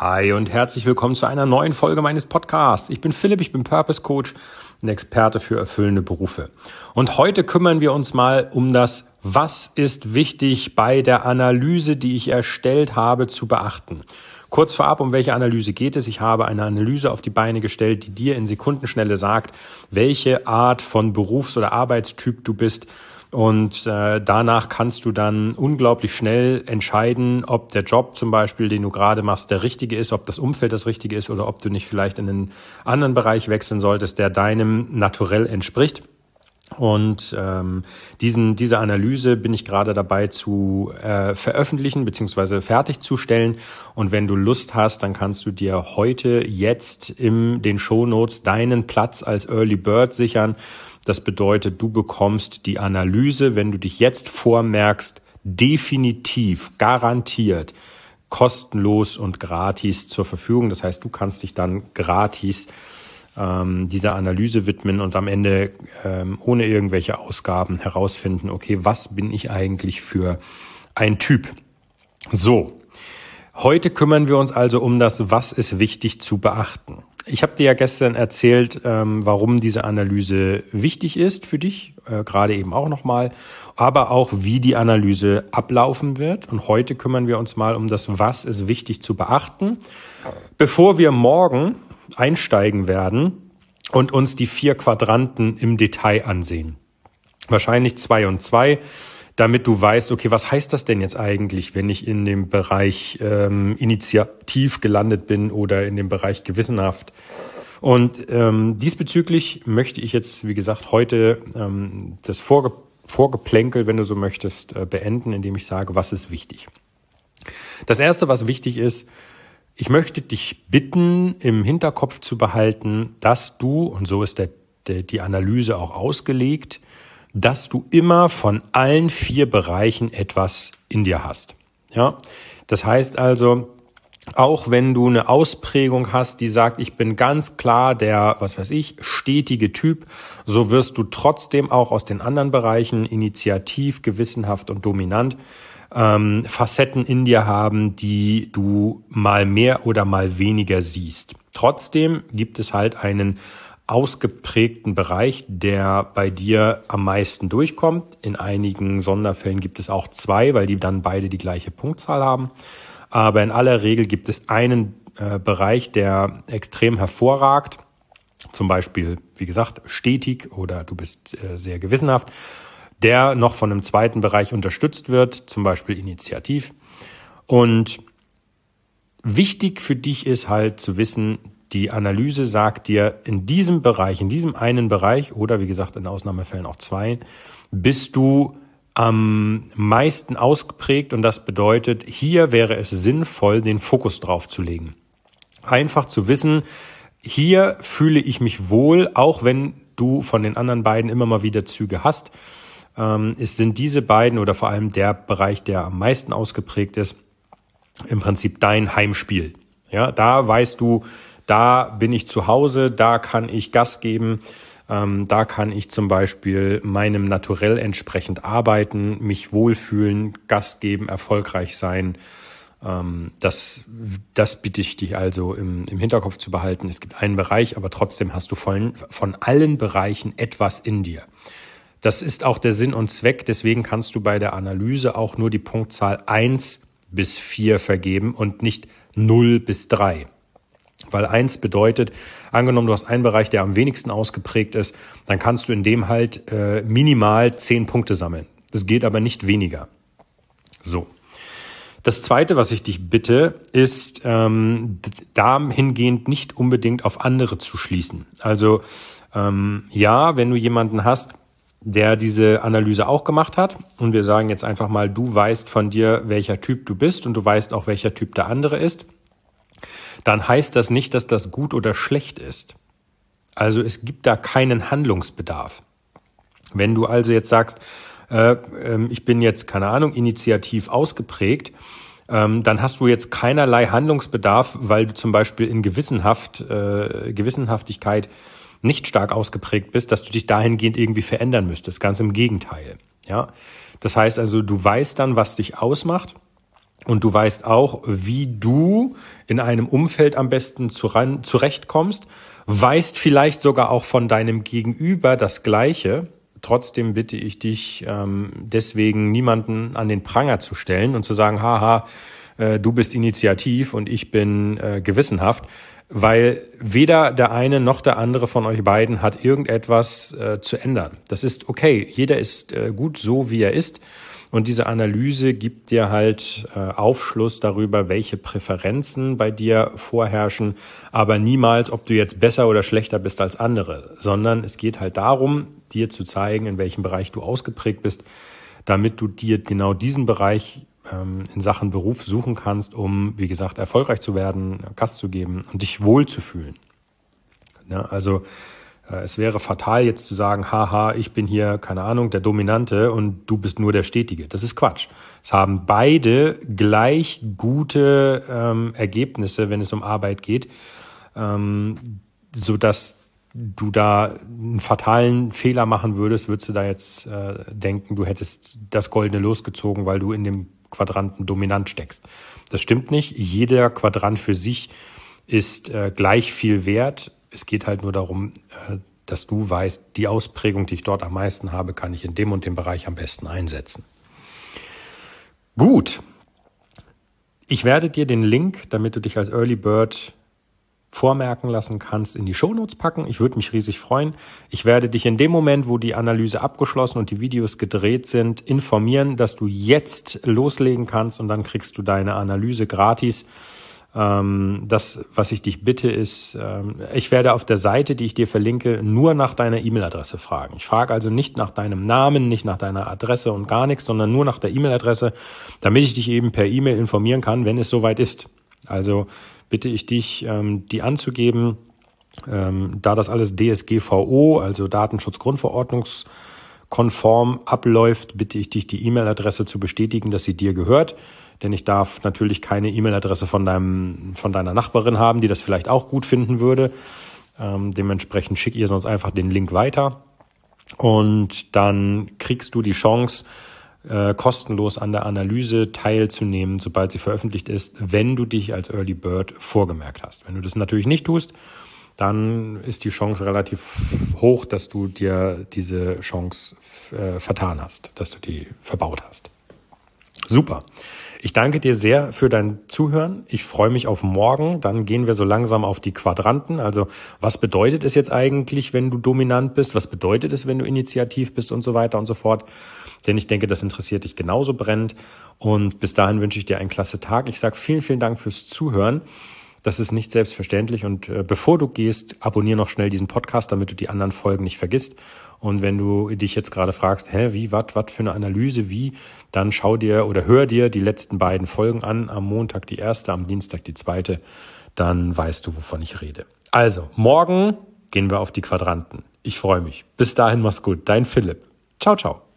Hi und herzlich willkommen zu einer neuen Folge meines Podcasts. Ich bin Philipp, ich bin Purpose Coach, ein Experte für erfüllende Berufe. Und heute kümmern wir uns mal um das, was ist wichtig bei der Analyse, die ich erstellt habe, zu beachten. Kurz vorab, um welche Analyse geht es? Ich habe eine Analyse auf die Beine gestellt, die dir in Sekundenschnelle sagt, welche Art von Berufs- oder Arbeitstyp du bist und äh, danach kannst du dann unglaublich schnell entscheiden, ob der Job zum Beispiel, den du gerade machst, der richtige ist, ob das Umfeld das richtige ist oder ob du nicht vielleicht in einen anderen Bereich wechseln solltest, der deinem Naturell entspricht. Und ähm, diesen, diese Analyse bin ich gerade dabei zu äh, veröffentlichen beziehungsweise fertigzustellen. Und wenn du Lust hast, dann kannst du dir heute jetzt in den Show Notes deinen Platz als Early Bird sichern. Das bedeutet, du bekommst die Analyse, wenn du dich jetzt vormerkst, definitiv, garantiert, kostenlos und gratis zur Verfügung. Das heißt, du kannst dich dann gratis ähm, dieser Analyse widmen und am Ende ähm, ohne irgendwelche Ausgaben herausfinden, okay, was bin ich eigentlich für ein Typ? So, heute kümmern wir uns also um das, was ist wichtig zu beachten. Ich habe dir ja gestern erzählt, ähm, warum diese Analyse wichtig ist für dich, äh, gerade eben auch nochmal, aber auch wie die Analyse ablaufen wird. Und heute kümmern wir uns mal um das, was ist wichtig zu beachten, bevor wir morgen einsteigen werden und uns die vier Quadranten im Detail ansehen. Wahrscheinlich zwei und zwei, damit du weißt, okay, was heißt das denn jetzt eigentlich, wenn ich in dem Bereich ähm, initiativ gelandet bin oder in dem Bereich gewissenhaft. Und ähm, diesbezüglich möchte ich jetzt, wie gesagt, heute ähm, das Vorge Vorgeplänkel, wenn du so möchtest, äh, beenden, indem ich sage, was ist wichtig. Das Erste, was wichtig ist, ich möchte dich bitten, im Hinterkopf zu behalten, dass du, und so ist der, der, die Analyse auch ausgelegt, dass du immer von allen vier Bereichen etwas in dir hast. Ja, das heißt also, auch wenn du eine Ausprägung hast, die sagt, ich bin ganz klar der, was weiß ich, stetige Typ, so wirst du trotzdem auch aus den anderen Bereichen initiativ, gewissenhaft und dominant ähm, Facetten in dir haben, die du mal mehr oder mal weniger siehst. Trotzdem gibt es halt einen ausgeprägten Bereich, der bei dir am meisten durchkommt. In einigen Sonderfällen gibt es auch zwei, weil die dann beide die gleiche Punktzahl haben. Aber in aller Regel gibt es einen äh, Bereich, der extrem hervorragt. Zum Beispiel, wie gesagt, stetig oder du bist äh, sehr gewissenhaft der noch von einem zweiten Bereich unterstützt wird, zum Beispiel initiativ. Und wichtig für dich ist halt zu wissen, die Analyse sagt dir, in diesem Bereich, in diesem einen Bereich oder wie gesagt in Ausnahmefällen auch zwei, bist du am meisten ausgeprägt und das bedeutet, hier wäre es sinnvoll, den Fokus drauf zu legen. Einfach zu wissen, hier fühle ich mich wohl, auch wenn du von den anderen beiden immer mal wieder Züge hast ähm, es sind diese beiden oder vor allem der Bereich, der am meisten ausgeprägt ist, im Prinzip dein Heimspiel. Ja, da weißt du, da bin ich zu Hause, da kann ich Gas geben, ähm, da kann ich zum Beispiel meinem Naturell entsprechend arbeiten, mich wohlfühlen, Gas geben, erfolgreich sein. Ähm, das, das bitte ich dich also im, im Hinterkopf zu behalten. Es gibt einen Bereich, aber trotzdem hast du von, von allen Bereichen etwas in dir. Das ist auch der Sinn und Zweck. Deswegen kannst du bei der Analyse auch nur die Punktzahl eins bis vier vergeben und nicht null bis drei. Weil eins bedeutet, angenommen, du hast einen Bereich, der am wenigsten ausgeprägt ist, dann kannst du in dem halt äh, minimal zehn Punkte sammeln. Das geht aber nicht weniger. So. Das zweite, was ich dich bitte, ist ähm, dahingehend nicht unbedingt auf andere zu schließen. Also ähm, ja, wenn du jemanden hast, der diese Analyse auch gemacht hat. Und wir sagen jetzt einfach mal, du weißt von dir, welcher Typ du bist und du weißt auch, welcher Typ der andere ist. Dann heißt das nicht, dass das gut oder schlecht ist. Also es gibt da keinen Handlungsbedarf. Wenn du also jetzt sagst, äh, äh, ich bin jetzt, keine Ahnung, initiativ ausgeprägt, ähm, dann hast du jetzt keinerlei Handlungsbedarf, weil du zum Beispiel in Gewissenhaft, äh, Gewissenhaftigkeit nicht stark ausgeprägt bist, dass du dich dahingehend irgendwie verändern müsstest. Ganz im Gegenteil. Ja. Das heißt also, du weißt dann, was dich ausmacht. und du weißt auch, wie du in einem Umfeld am besten zurechtkommst, weißt vielleicht sogar auch von deinem Gegenüber das Gleiche. Trotzdem bitte ich dich, ähm, deswegen niemanden an den Pranger zu stellen und zu sagen, haha, äh, du bist initiativ und ich bin äh, gewissenhaft, weil weder der eine noch der andere von euch beiden hat irgendetwas äh, zu ändern. Das ist okay. Jeder ist äh, gut so, wie er ist. Und diese Analyse gibt dir halt äh, Aufschluss darüber, welche Präferenzen bei dir vorherrschen, aber niemals, ob du jetzt besser oder schlechter bist als andere, sondern es geht halt darum, dir zu zeigen, in welchem Bereich du ausgeprägt bist, damit du dir genau diesen Bereich ähm, in Sachen Beruf suchen kannst, um, wie gesagt, erfolgreich zu werden, Gast zu geben und dich wohlzufühlen. Ja, also äh, es wäre fatal jetzt zu sagen, haha, ich bin hier, keine Ahnung, der Dominante und du bist nur der Stetige. Das ist Quatsch. Es haben beide gleich gute ähm, Ergebnisse, wenn es um Arbeit geht, ähm, so dass du da einen fatalen Fehler machen würdest, würdest du da jetzt äh, denken, du hättest das Goldene losgezogen, weil du in dem Quadranten dominant steckst. Das stimmt nicht. Jeder Quadrant für sich ist äh, gleich viel wert. Es geht halt nur darum, äh, dass du weißt, die Ausprägung, die ich dort am meisten habe, kann ich in dem und dem Bereich am besten einsetzen. Gut. Ich werde dir den Link, damit du dich als Early Bird vormerken lassen kannst, in die Shownotes packen. Ich würde mich riesig freuen. Ich werde dich in dem Moment, wo die Analyse abgeschlossen und die Videos gedreht sind, informieren, dass du jetzt loslegen kannst und dann kriegst du deine Analyse gratis. Ähm, das, was ich dich bitte, ist, ähm, ich werde auf der Seite, die ich dir verlinke, nur nach deiner E-Mail-Adresse fragen. Ich frage also nicht nach deinem Namen, nicht nach deiner Adresse und gar nichts, sondern nur nach der E-Mail-Adresse, damit ich dich eben per E-Mail informieren kann, wenn es soweit ist. Also bitte ich dich, ähm, die anzugeben. Ähm, da das alles DSGVO, also Datenschutzgrundverordnungskonform abläuft, bitte ich dich, die E-Mail-Adresse zu bestätigen, dass sie dir gehört. Denn ich darf natürlich keine E-Mail-Adresse von deinem, von deiner Nachbarin haben, die das vielleicht auch gut finden würde. Ähm, dementsprechend schick ihr sonst einfach den Link weiter. Und dann kriegst du die Chance, äh, kostenlos an der Analyse teilzunehmen, sobald sie veröffentlicht ist, wenn du dich als Early Bird vorgemerkt hast. Wenn du das natürlich nicht tust, dann ist die Chance relativ hoch, dass du dir diese Chance äh, vertan hast, dass du die verbaut hast. Super. Ich danke dir sehr für dein Zuhören. Ich freue mich auf morgen. Dann gehen wir so langsam auf die Quadranten. Also was bedeutet es jetzt eigentlich, wenn du dominant bist? Was bedeutet es, wenn du initiativ bist und so weiter und so fort? Denn ich denke, das interessiert dich genauso brennend. Und bis dahin wünsche ich dir einen klasse Tag. Ich sage vielen, vielen Dank fürs Zuhören. Das ist nicht selbstverständlich. Und äh, bevor du gehst, abonniere noch schnell diesen Podcast, damit du die anderen Folgen nicht vergisst. Und wenn du dich jetzt gerade fragst, hä, wie, was, was für eine Analyse, wie, dann schau dir oder hör dir die letzten beiden Folgen an. Am Montag die erste, am Dienstag die zweite. Dann weißt du, wovon ich rede. Also, morgen gehen wir auf die Quadranten. Ich freue mich. Bis dahin, mach's gut. Dein Philipp. Ciao, ciao.